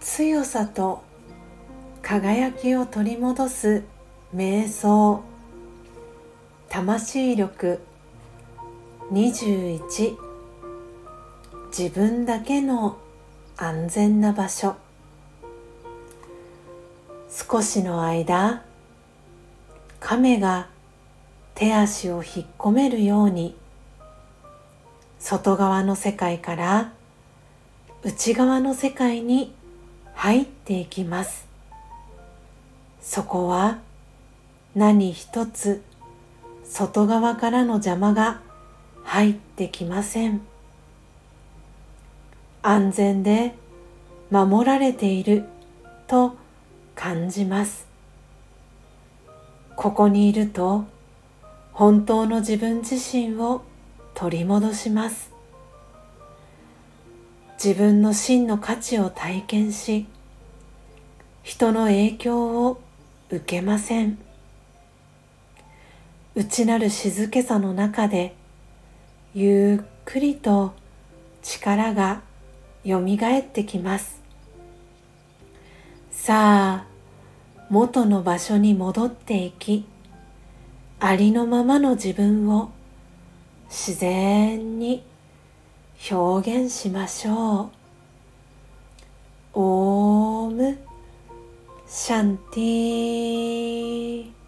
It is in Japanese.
強さと輝きを取り戻す瞑想。魂力。21自分だけの安全な場所。少しの間亀が手足を引っ込めるように。外側の世界から内側の世界に入っていきます。そこは何一つ外側からの邪魔が入ってきません。安全で守られていると感じます。ここにいると本当の自分自身を取り戻します。自分の真の価値を体験し人の影響を受けません。内なる静けさの中でゆっくりと力がよみがえってきます。さあ元の場所に戻っていきありのままの自分を自然に表現しましょう。オームシャンティ